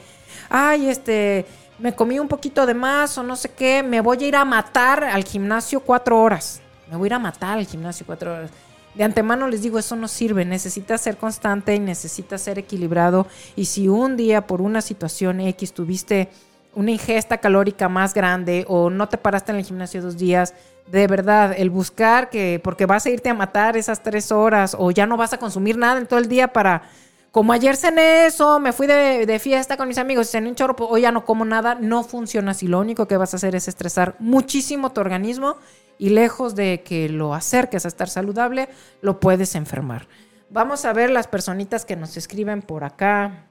ay, este, me comí un poquito de más o no sé qué, me voy a ir a matar al gimnasio cuatro horas. Me voy a ir a matar al gimnasio cuatro horas. De antemano les digo, eso no sirve. Necesitas ser constante y necesitas ser equilibrado. Y si un día por una situación X tuviste una ingesta calórica más grande o no te paraste en el gimnasio dos días, de verdad, el buscar que, porque vas a irte a matar esas tres horas o ya no vas a consumir nada en todo el día para, como ayer cené eso, me fui de, fiesta con mis amigos cené un chorro, pues hoy ya no como nada, no funciona así. Lo único que vas a hacer es estresar muchísimo tu organismo y lejos de que lo acerques a estar saludable, lo puedes enfermar. Vamos a ver las personitas que nos escriben por acá.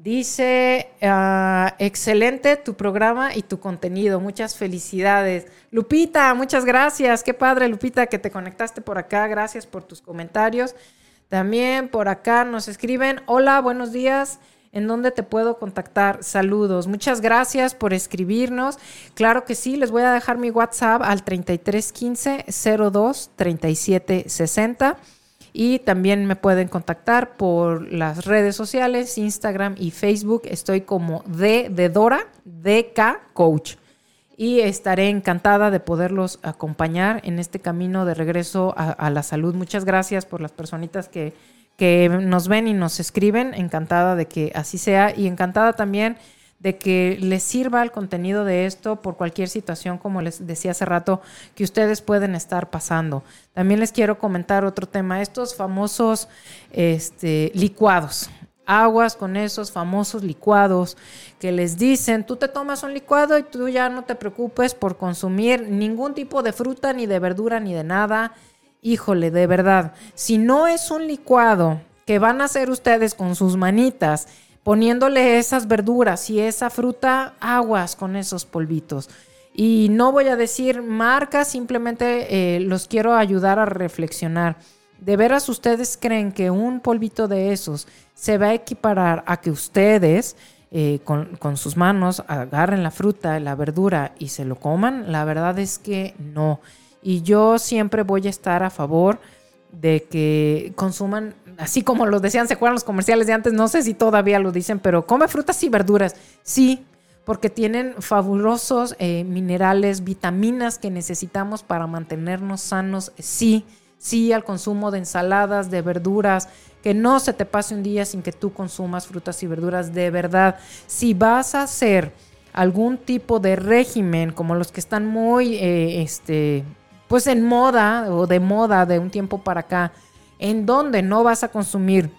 Dice, ah, excelente tu programa y tu contenido. Muchas felicidades. Lupita, muchas gracias. Qué padre, Lupita, que te conectaste por acá. Gracias por tus comentarios. También por acá nos escriben, hola, buenos días. ¿En dónde te puedo contactar? Saludos. Muchas gracias por escribirnos. Claro que sí, les voy a dejar mi WhatsApp al 3315 02 37 60 y también me pueden contactar por las redes sociales, Instagram y Facebook. Estoy como D de Dora, DK Coach. Y estaré encantada de poderlos acompañar en este camino de regreso a, la salud. Muchas gracias por las personitas que, que nos ven y nos escriben. Encantada de que así sea y encantada también de que les sirva el contenido de esto por cualquier situación, como les decía hace rato, que ustedes pueden estar pasando. También les quiero comentar otro tema, estos famosos este, licuados. Aguas con esos famosos licuados que les dicen, tú te tomas un licuado y tú ya no te preocupes por consumir ningún tipo de fruta, ni de verdura, ni de nada. Híjole, de verdad, si no es un licuado que van a hacer ustedes con sus manitas, poniéndole esas verduras y esa fruta, aguas con esos polvitos. Y no voy a decir marcas, simplemente eh, los quiero ayudar a reflexionar. ¿De veras ustedes creen que un polvito de esos se va a equiparar a que ustedes eh, con, con, sus manos agarren la fruta, la verdura y se lo coman? La verdad es que no. Y yo siempre voy a estar a favor de que consuman, así como lo decían, se acuerdan los comerciales de antes, no sé si todavía lo dicen, pero come frutas y verduras. Sí, porque tienen fabulosos eh, minerales, vitaminas que necesitamos para mantenernos sanos. Sí, sí al consumo de ensaladas, de verduras, que no se te pase un día sin que tú consumas frutas y verduras de verdad. Si vas a hacer algún tipo de régimen como los que están muy eh, este, pues en moda o de moda de un tiempo para acá, en donde no vas a consumir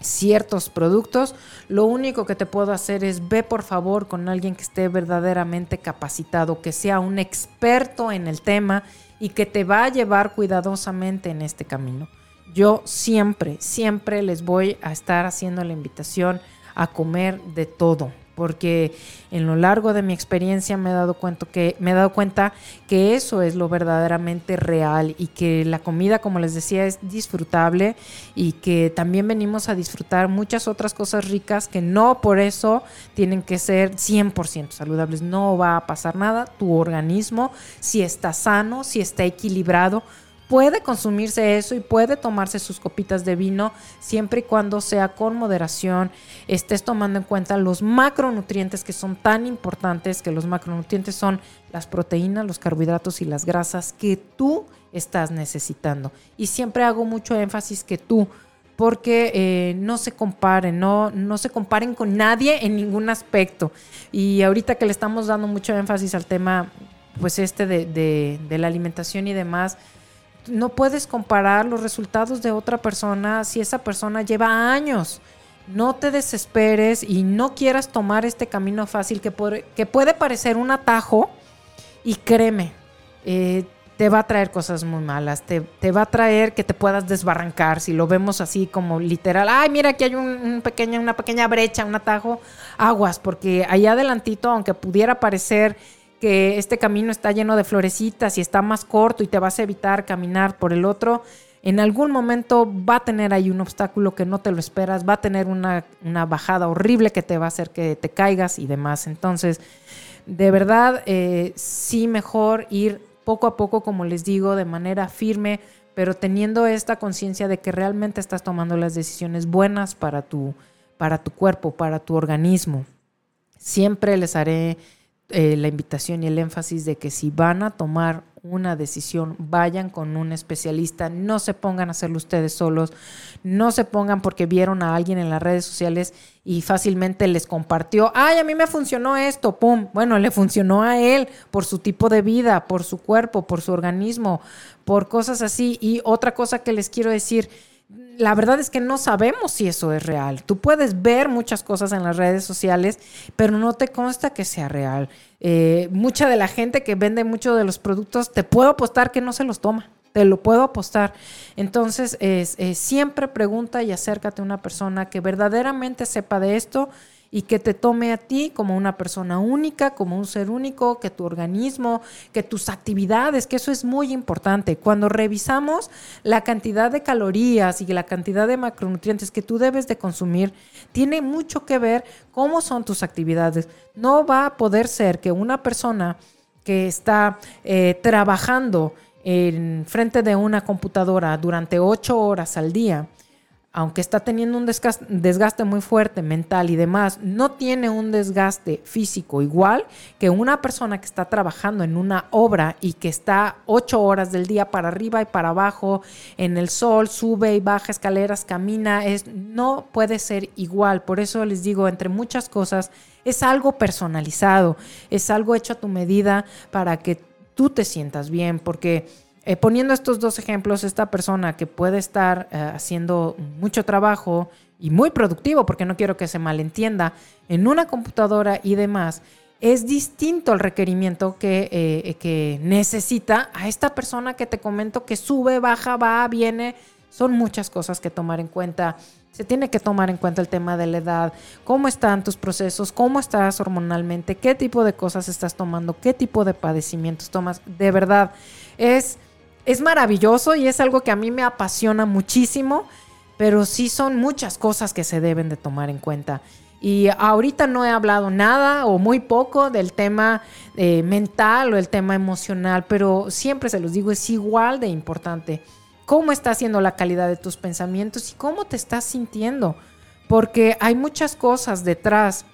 ciertos productos, lo único que te puedo hacer es ve por favor con alguien que esté verdaderamente capacitado, que sea un experto en el tema y que te va a llevar cuidadosamente en este camino. Yo siempre, siempre les voy a estar haciendo la invitación a comer de todo, porque en lo largo de mi experiencia me he dado cuenta que me he dado cuenta que eso es lo verdaderamente real y que la comida, como les decía, es disfrutable y que también venimos a disfrutar muchas otras cosas ricas que no por eso tienen que ser 100% saludables. No va a pasar nada, tu organismo si está sano, si está equilibrado, puede consumirse eso y puede tomarse sus copitas de vino siempre y cuando sea con moderación, estés tomando en cuenta los macronutrientes que son tan importantes, que los macronutrientes son las proteínas, los carbohidratos y las grasas que tú estás necesitando. Y siempre hago mucho énfasis que tú, porque eh, no se comparen, no, no se comparen con nadie en ningún aspecto. Y ahorita que le estamos dando mucho énfasis al tema, pues este de, de la alimentación y demás, no puedes comparar los resultados de otra persona si esa persona lleva años. No te desesperes y no quieras tomar este camino fácil que, puede parecer un atajo y créeme, eh, te va a traer cosas muy malas, te, va a traer que te puedas desbarrancar, si lo vemos así como literal, ay, mira, aquí hay un, una pequeña brecha, un atajo, aguas, porque allá adelantito, aunque pudiera parecer que este camino está lleno de florecitas y está más corto y te vas a evitar caminar por el otro, en algún momento va a tener ahí un obstáculo que no te lo esperas, va a tener una, bajada horrible que te va a hacer que te caigas y demás. Entonces, de verdad, eh, sí mejor ir poco a poco, como les digo, de manera firme, pero teniendo esta conciencia de que realmente estás tomando las decisiones buenas para tu, para tu cuerpo, para tu organismo. Siempre les haré eh, la invitación y el énfasis de que si van a tomar una decisión, vayan con un especialista, no se pongan a hacerlo ustedes solos, no se pongan porque vieron a alguien en las redes sociales y fácilmente les compartió, ay, a mí me funcionó esto, pum, bueno, le funcionó a él por su tipo de vida, por su cuerpo, por su organismo, por cosas así. Y otra cosa que les quiero decir, la verdad es que no sabemos si eso es real. Tú puedes ver muchas cosas en las redes sociales, pero no te consta que sea real. Eh, mucha de la gente que vende muchos de los productos, te puedo apostar que no se los toma. Te lo puedo apostar. Entonces, es, siempre pregunta y acércate a una persona que verdaderamente sepa de esto y que te tome a ti como una persona única, como un ser único, que tu organismo, que tus actividades, que eso es muy importante. Cuando revisamos la cantidad de calorías y la cantidad de macronutrientes que tú debes de consumir, tiene mucho que ver cómo son tus actividades. No va a poder ser que una persona que está eh, trabajando en frente de una computadora durante ocho horas al día, aunque está teniendo un desgaste muy fuerte mental y demás, no tiene un desgaste físico igual que una persona que está trabajando en una obra y que está ocho horas del día para arriba y para abajo, en el sol, sube y baja escaleras, camina, es, no puede ser igual. Por eso les digo, entre muchas cosas, es algo personalizado, es algo hecho a tu medida para que tú te sientas bien, porque eh, poniendo estos dos ejemplos, esta persona que puede estar eh, haciendo mucho trabajo y muy productivo, porque no quiero que se malentienda, en una computadora y demás, es distinto el requerimiento que, eh, que necesita a esta persona que te comento que sube, baja, va, viene. Son muchas cosas que tomar en cuenta. Se tiene que tomar en cuenta el tema de la edad, cómo están tus procesos, cómo estás hormonalmente, qué tipo de cosas estás tomando, qué tipo de padecimientos tomas. De verdad, es es maravilloso y es algo que a mí me apasiona muchísimo, pero sí son muchas cosas que se deben de tomar en cuenta. Y ahorita no he hablado nada o muy poco del tema eh, mental o el tema emocional, pero siempre se los digo, es igual de importante. ¿Cómo está siendo la calidad de tus pensamientos y cómo te estás sintiendo? Porque hay muchas cosas detrás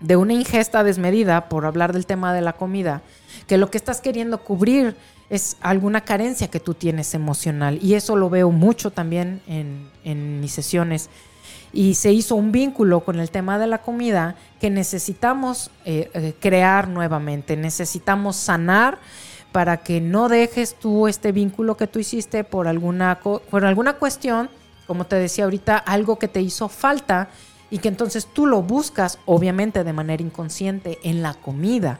de una ingesta desmedida, por hablar del tema de la comida, que lo que estás queriendo cubrir es alguna carencia que tú tienes emocional. Y eso lo veo mucho también en, mis sesiones. Y se hizo un vínculo con el tema de la comida que necesitamos eh, eh, crear nuevamente, necesitamos sanar para que no dejes tú este vínculo que tú hiciste por alguna, por alguna cuestión, como te decía ahorita, algo que te hizo falta y que entonces tú lo buscas, obviamente de manera inconsciente, en la comida.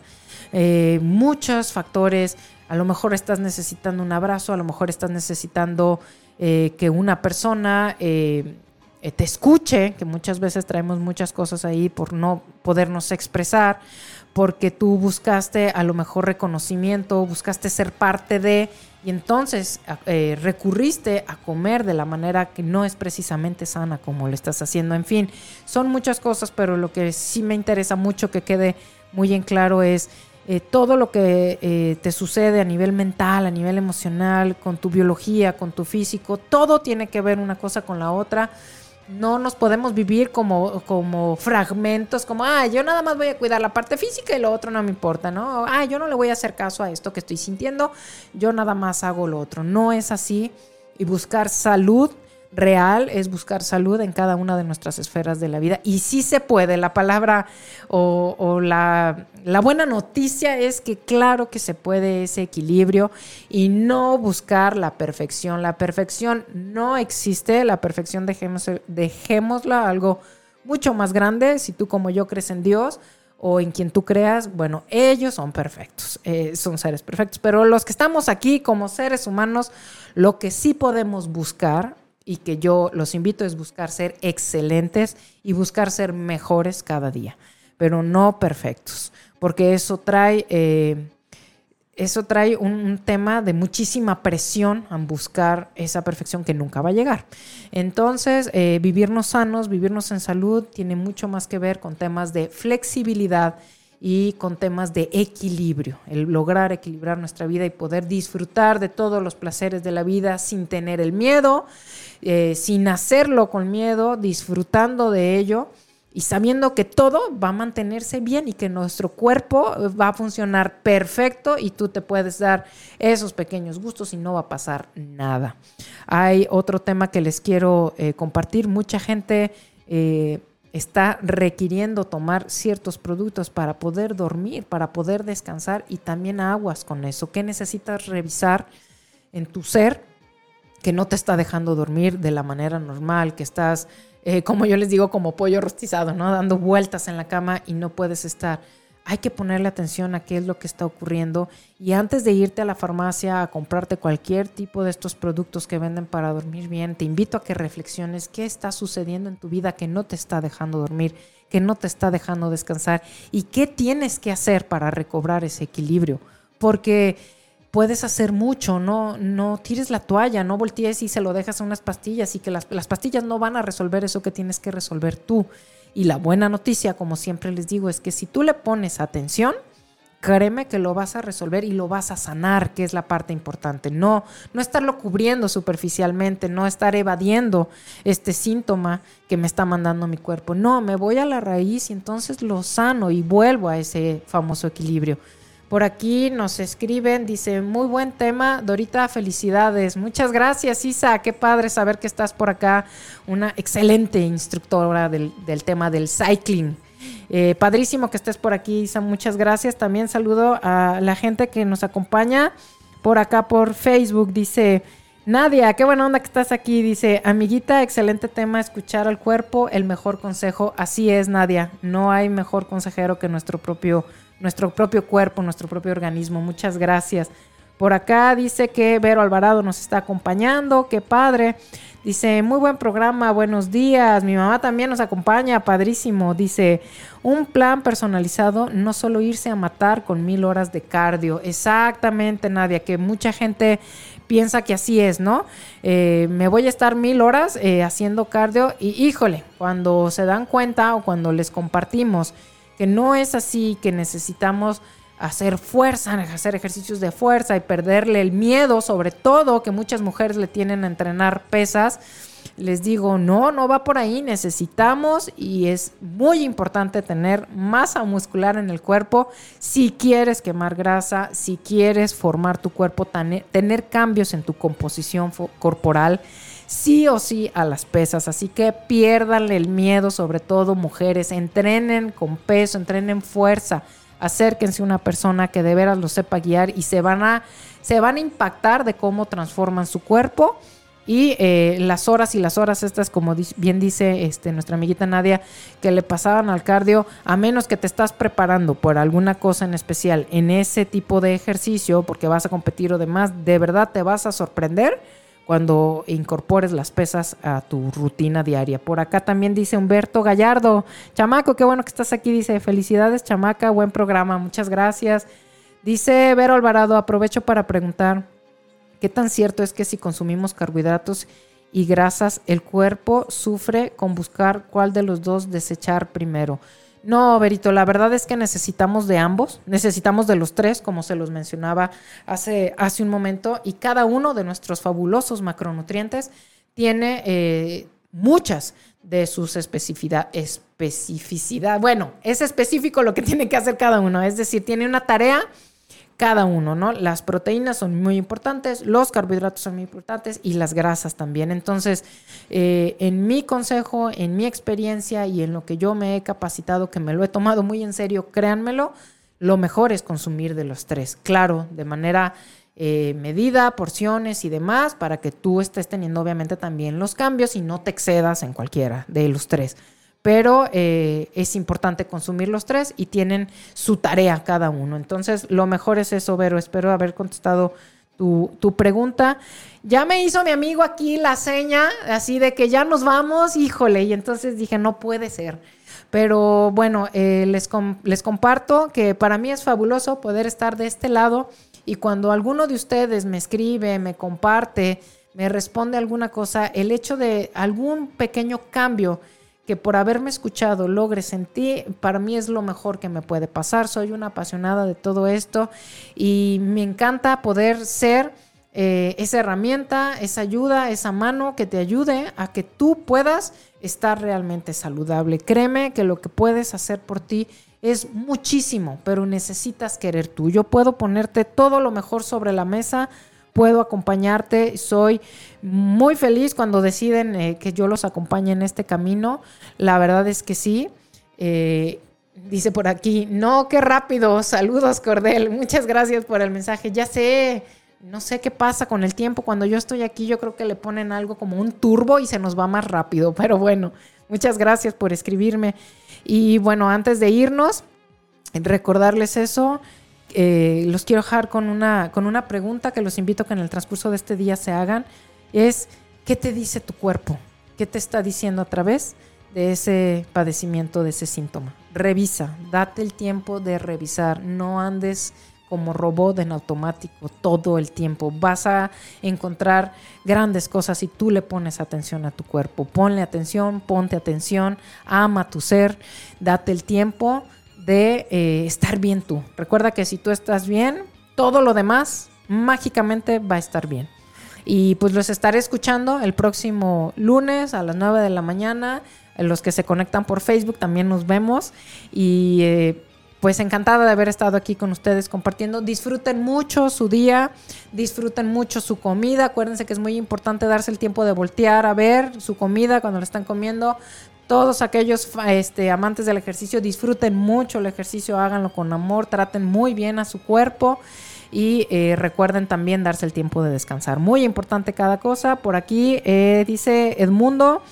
Eh, muchos factores a lo mejor estás necesitando un abrazo, a lo mejor estás necesitando eh, que una persona eh, eh, te escuche, que muchas veces traemos muchas cosas ahí por no podernos expresar, porque tú buscaste a lo mejor reconocimiento, buscaste ser parte de, y entonces recurriste a comer de la manera que no es precisamente sana como lo estás haciendo. En fin, son muchas cosas, pero lo que sí me interesa mucho que quede muy en claro es eh, todo lo que eh, te sucede a nivel mental, a nivel emocional, con tu biología, con tu físico, todo tiene que ver una cosa con la otra. No nos podemos vivir como, como fragmentos, como, ah, yo nada más voy a cuidar la parte física y lo otro no me importa, ¿no? Ah, yo no le voy a hacer caso a esto que estoy sintiendo, yo nada más hago lo otro. No es así. Y buscar salud real es buscar salud en cada una de nuestras esferas de la vida. Y sí se puede. La palabra o, la, la, buena noticia es que claro que se puede ese equilibrio y no buscar la perfección. La perfección no existe. La perfección dejemos, dejémosla algo mucho más grande. Si tú como yo crees en Dios o en quien tú creas, bueno, ellos son perfectos, eh, son seres perfectos. Pero los que estamos aquí como seres humanos, lo que sí podemos buscar y que yo los invito es buscar ser excelentes y buscar ser mejores cada día, pero no perfectos, porque eso trae, eh, eso trae un, tema de muchísima presión en buscar esa perfección que nunca va a llegar. Entonces, eh, vivirnos sanos, vivirnos en salud, tiene mucho más que ver con temas de flexibilidad y con temas de equilibrio, el lograr equilibrar nuestra vida y poder disfrutar de todos los placeres de la vida sin tener el miedo, eh, sin hacerlo con miedo, disfrutando de ello y sabiendo que todo va a mantenerse bien y que nuestro cuerpo va a funcionar perfecto y tú te puedes dar esos pequeños gustos y no va a pasar nada. Hay otro tema que les quiero eh, compartir. Mucha gente eh, está requiriendo tomar ciertos productos para poder dormir, para poder descansar y también aguas con eso. ¿Qué necesitas revisar en tu ser que no te está dejando dormir de la manera normal, que estás eh, como yo les digo, como pollo rostizado, ¿no? Dando vueltas en la cama y no puedes estar. Hay que ponerle atención a qué es lo que está ocurriendo y antes de irte a la farmacia a comprarte cualquier tipo de estos productos que venden para dormir bien, te invito a que reflexiones qué está sucediendo en tu vida que no te está dejando dormir, que no te está dejando descansar y qué tienes que hacer para recobrar ese equilibrio. Porque puedes hacer mucho, no, no tires la toalla, no voltees y se lo dejas a unas pastillas y que las, las, pastillas no van a resolver eso que tienes que resolver tú. Y la buena noticia, como siempre les digo, es que si tú le pones atención, créeme que lo vas a resolver y lo vas a sanar, que es la parte importante. No, no estarlo cubriendo superficialmente, no estar evadiendo este síntoma que me está mandando mi cuerpo. No, me voy a la raíz y entonces lo sano y vuelvo a ese famoso equilibrio. Por aquí nos escriben, dice, muy buen tema, Dorita, felicidades. Muchas gracias, Isa, qué padre saber que estás por acá, una excelente instructora del, tema del cycling. Eh, padrísimo que estés por aquí, Isa, muchas gracias. También saludo a la gente que nos acompaña por acá por Facebook, dice... Nadia, qué buena onda que estás aquí. Dice, amiguita, excelente tema, escuchar al cuerpo, el mejor consejo. Así es, Nadia. No hay mejor consejero que nuestro propio nuestro propio cuerpo, nuestro propio organismo. Muchas gracias. Por acá dice que Vero Alvarado nos está acompañando, qué padre. Dice, muy buen programa, buenos días. Mi mamá también nos acompaña, padrísimo. Dice, un plan personalizado, no solo irse a matar con mil horas de cardio. Exactamente, Nadia, que mucha gente piensa que así es, ¿no? Eh, me voy a estar mil horas eh, haciendo cardio y híjole, cuando se dan cuenta o cuando les compartimos que no es así, que necesitamos hacer fuerza, hacer ejercicios de fuerza y perderle el miedo, sobre todo que muchas mujeres le tienen a entrenar pesas. Les digo, no, no va por ahí, necesitamos y es muy importante tener masa muscular en el cuerpo si quieres quemar grasa, si quieres formar tu cuerpo, tener cambios en tu composición corporal sí o sí a las pesas. Así que piérdanle el miedo, sobre todo mujeres. Entrenen con peso, entrenen fuerza. Acérquense a una persona que de veras lo sepa guiar y se van a, se van a impactar de cómo transforman su cuerpo. Y eh, las horas y las horas estas, como bien dice este, nuestra amiguita Nadia, que le pasaban al cardio, a menos que te estás preparando por alguna cosa en especial en ese tipo de ejercicio, porque vas a competir o demás, de verdad te vas a sorprender cuando incorpores las pesas a tu rutina diaria. Por acá también dice Humberto Gallardo, chamaco, qué bueno que estás aquí, dice, felicidades chamaca, buen programa, muchas gracias. Dice Vero Alvarado, aprovecho para preguntar, ¿qué tan cierto es que si consumimos carbohidratos y grasas, el cuerpo sufre con buscar cuál de los dos desechar primero? No, Berito, la verdad es que necesitamos de ambos, necesitamos de los tres, como se los mencionaba hace, hace un momento, y cada uno de nuestros fabulosos macronutrientes tiene eh, muchas de sus especificidad, especificidad. Bueno, es específico lo que tiene que hacer cada uno, es decir, tiene una tarea cada uno, ¿no? Las proteínas son muy importantes, los carbohidratos son muy importantes y las grasas también. Entonces, eh, en mi consejo, en mi experiencia y en lo que yo me he capacitado, que me lo he tomado muy en serio, créanmelo, lo mejor es consumir de los tres. Claro, de manera eh, medida, porciones y demás, para que tú estés teniendo obviamente también los cambios y no te excedas en cualquiera de los tres pero eh, es importante consumir los tres y tienen su tarea cada uno. Entonces, lo mejor es eso, Vero. Espero haber contestado tu, pregunta. Ya me hizo mi amigo aquí la seña, así de que ya nos vamos, híjole, y entonces dije, no puede ser. Pero bueno, eh, les, les comparto que para mí es fabuloso poder estar de este lado y cuando alguno de ustedes me escribe, me comparte, me responde alguna cosa, el hecho de algún pequeño cambio, que por haberme escuchado logres en ti, para mí es lo mejor que me puede pasar. Soy una apasionada de todo esto y me encanta poder ser eh, esa herramienta, esa ayuda, esa mano que te ayude a que tú puedas estar realmente saludable. Créeme que lo que puedes hacer por ti es muchísimo, pero necesitas querer tú. Yo puedo ponerte todo lo mejor sobre la mesa, puedo acompañarte, soy muy feliz cuando deciden eh, que yo los acompañe en este camino. La verdad es que sí. Eh, dice por aquí, no, qué rápido, saludos Cordel, muchas gracias por el mensaje. Ya sé, no sé qué pasa con el tiempo. Cuando yo estoy aquí, yo creo que le ponen algo como un turbo y se nos va más rápido. Pero bueno, muchas gracias por escribirme. Y bueno, antes de irnos, recordarles eso. Eh, los quiero dejar con una, con una pregunta que los invito a que en el transcurso de este día se hagan. Es, ¿qué te dice tu cuerpo? ¿Qué te está diciendo a través de ese padecimiento, de ese síntoma? Revisa, date el tiempo de revisar. No andes como robot en automático todo el tiempo. Vas a encontrar grandes cosas si tú le pones atención a tu cuerpo. Ponle atención, ponte atención, ama tu ser, date el tiempo de eh, estar bien tú. Recuerda que si tú estás bien, todo lo demás mágicamente va a estar bien. Y pues los estaré escuchando el próximo lunes a las 9 de la mañana. Los que se conectan por Facebook también nos vemos. Y eh, pues encantada de haber estado aquí con ustedes compartiendo. Disfruten mucho su día, disfruten mucho su comida. Acuérdense que es muy importante darse el tiempo de voltear a ver su comida cuando la están comiendo. Todos aquellos este, amantes del ejercicio disfruten mucho el ejercicio, háganlo con amor, traten muy bien a su cuerpo y eh, recuerden también darse el tiempo de descansar. Muy importante cada cosa. Por aquí eh, dice Edmundo.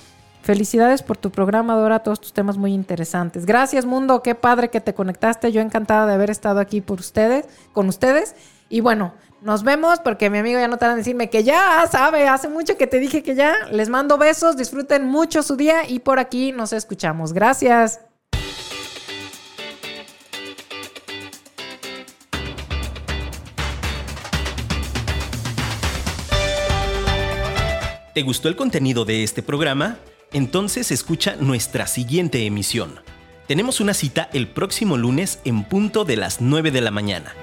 Felicidades por tu programa, Dora, todos tus temas muy interesantes. Gracias, mundo, qué padre que te conectaste. Yo encantada de haber estado aquí por ustedes, con ustedes. Y bueno, nos vemos porque mi amigo ya no tarda decirme que ya sabe, hace mucho que te dije que ya. Les mando besos, disfruten mucho su día y por aquí nos escuchamos. Gracias. ¿Te gustó el contenido de este programa? entonces escucha nuestra siguiente emisión. Tenemos una cita el próximo lunes en punto de las 9 de la mañana.